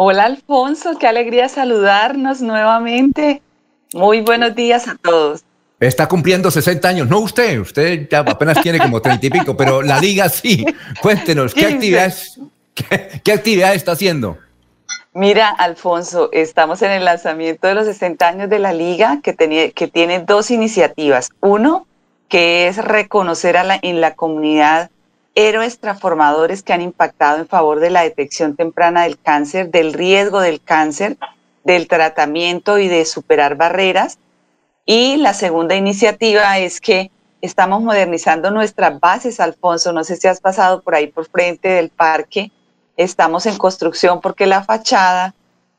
Hola Alfonso, qué alegría saludarnos nuevamente. Muy buenos días a todos. Está cumpliendo 60 años, no usted, usted ya apenas tiene como 30 y pico, pero la liga sí. Cuéntenos, ¿qué actividades, qué, actividad está haciendo? Mira, Alfonso, estamos en el lanzamiento de los 60 años de la liga que, que tiene dos iniciativas. Uno, que es reconocer a la, en la comunidad héroes transformadores que han impactado en favor de la detección temprana del cáncer, del riesgo del cáncer, del tratamiento y de superar barreras. Y la segunda iniciativa es que estamos modernizando nuestras bases, Alfonso. No sé si has pasado por ahí por frente del parque. Estamos en construcción porque la fachada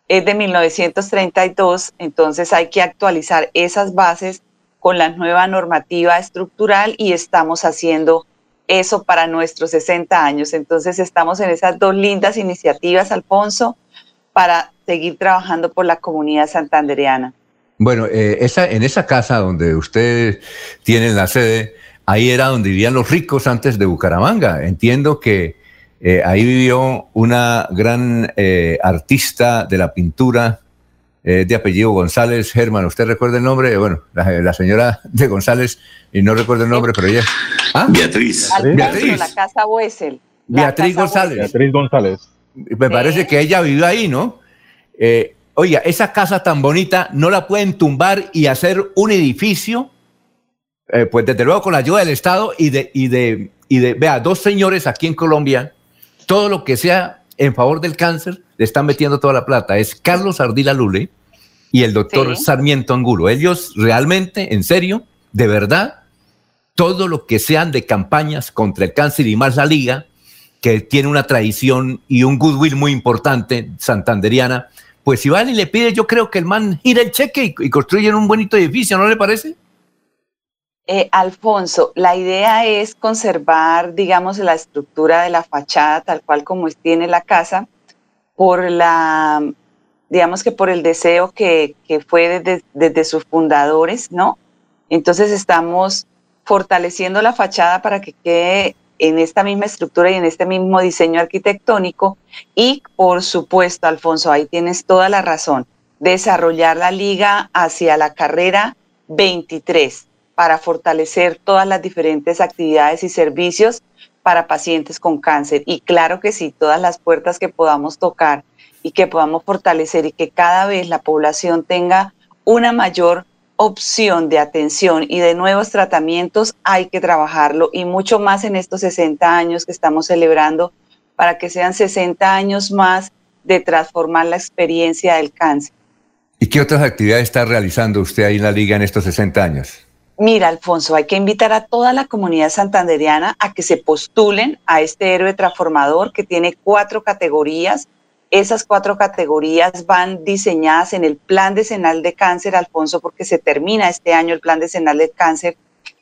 es de 1932, entonces hay que actualizar esas bases con la nueva normativa estructural y estamos haciendo eso para nuestros 60 años. Entonces estamos en esas dos lindas iniciativas, Alfonso, para seguir trabajando por la comunidad santandereana. Bueno, eh, esa, en esa casa donde ustedes tienen la sede, ahí era donde vivían los ricos antes de Bucaramanga. Entiendo que eh, ahí vivió una gran eh, artista de la pintura de apellido González Germán. ¿Usted recuerda el nombre? Bueno, la, señora de González, y no recuerdo el nombre, pero ella... ¿Ah? Beatriz. Beatriz. La casa Wessel. Beatriz González. Beatriz González. Me parece que ella vivió ahí, ¿no? Eh, oiga, esa casa tan bonita no la pueden tumbar y hacer un edificio, eh, pues desde luego con la ayuda del Estado y de, y de, y de, vea, dos señores aquí en Colombia, todo lo que sea en favor del cáncer, le están metiendo toda la plata. Es Carlos Ardila Lule y el doctor Sarmiento Angulo. Ellos realmente, en serio, de verdad, todo lo que sean de campañas contra el cáncer y más la liga, que tiene una tradición y un goodwill muy importante santanderiana, pues si van y le pide, yo creo que el man gira el cheque y, construyen un bonito edificio, ¿no le parece? Eh, Alfonso, la idea es conservar, digamos, la estructura de la fachada tal cual como tiene la casa, por la, digamos que por el deseo que, fue desde, desde sus fundadores, ¿no? Entonces estamos fortaleciendo la fachada para que quede en esta misma estructura y en este mismo diseño arquitectónico. Y por supuesto, Alfonso, ahí tienes toda la razón, desarrollar la liga hacia la carrera 23 para fortalecer todas las diferentes actividades y servicios para pacientes con cáncer. Y claro que sí, todas las puertas que podamos tocar y que podamos fortalecer y que cada vez la población tenga una mayor opción de atención y de nuevos tratamientos hay que trabajarlo y mucho más en estos 60 años que estamos celebrando para que sean 60 años más de transformar la experiencia del cáncer. ¿Y qué otras actividades está realizando usted ahí en la liga en estos 60 años? Mira, Alfonso, hay que invitar a toda la comunidad santanderiana a que se postulen a este héroe transformador que tiene cuatro categorías esas cuatro categorías van diseñadas en el Plan Decenal de Cáncer, Alfonso, porque se termina este año el Plan Decenal de Cáncer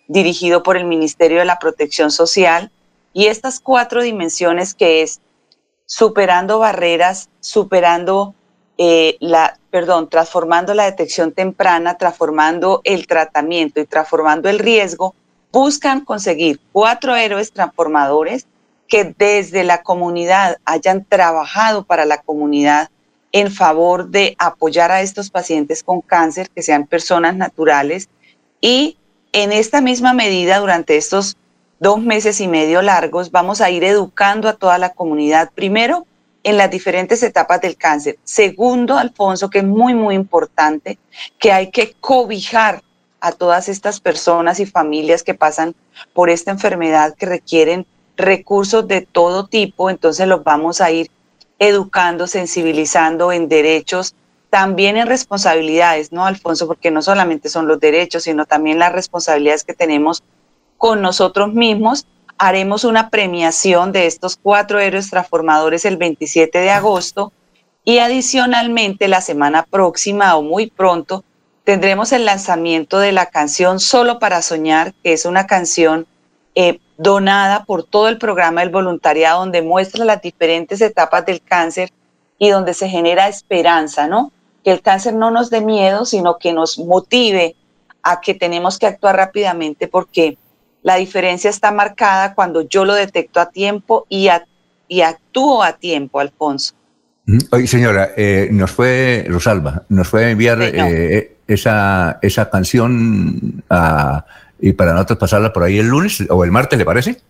dirigido por el Ministerio de la Protección Social. Y estas cuatro dimensiones que es superando barreras, superando eh, la, perdón, transformando la detección temprana, transformando el tratamiento y transformando el riesgo, buscan conseguir cuatro héroes transformadores que desde la comunidad hayan trabajado para la comunidad en favor de apoyar a estos pacientes con cáncer, que sean personas naturales. Y en esta misma medida, durante estos dos meses y medio largos, vamos a ir educando a toda la comunidad, primero, en las diferentes etapas del cáncer. Segundo, Alfonso, que es muy, muy importante, que hay que cobijar a todas estas personas y familias que pasan por esta enfermedad que requieren recursos de todo tipo, entonces los vamos a ir educando, sensibilizando en derechos, también en responsabilidades, ¿no, Alfonso? Porque no solamente son los derechos, sino también las responsabilidades que tenemos con nosotros mismos. Haremos una premiación de estos cuatro héroes transformadores el 27 de agosto y adicionalmente la semana próxima o muy pronto tendremos el lanzamiento de la canción Solo para Soñar, que es una canción eh, donada por todo el programa del voluntariado, donde muestra las diferentes etapas del cáncer y donde se genera esperanza, ¿no? Que el cáncer no nos dé miedo, sino que nos motive a que tenemos que actuar rápidamente porque la diferencia está marcada cuando yo lo detecto a tiempo y, y actúo a tiempo, Alfonso. Oye, señora, eh, nos fue, Rosalba, nos fue enviar eh, esa, esa canción y para nosotros pasarla por ahí el lunes o el martes, ¿le parece?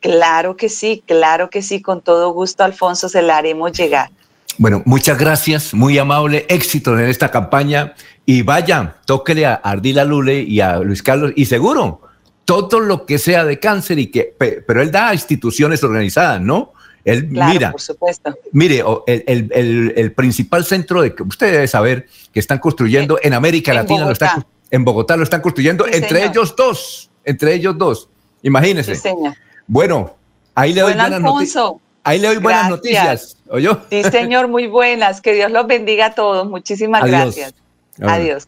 Claro que sí, claro que sí, con todo gusto, Alfonso, se la haremos llegar. Bueno, muchas gracias, muy amable, éxito en esta campaña y vaya, tóquele a Ardila Lule y a Luis Carlos y seguro, todo lo que sea de cáncer y que, pero él da a instituciones organizadas, ¿no? Él, mira, por supuesto. Mire, el, principal centro de que usted debe saber que están construyendo en América Latina, Lo están, en Bogotá lo están construyendo entre ellos dos, entre ellos dos. Imagínese. Sí, bueno, ahí le doy buenas noticias. Ahí le doy buenas noticias. Sí, señor, muy buenas. Que Dios los bendiga a todos. Muchísimas gracias. Adiós.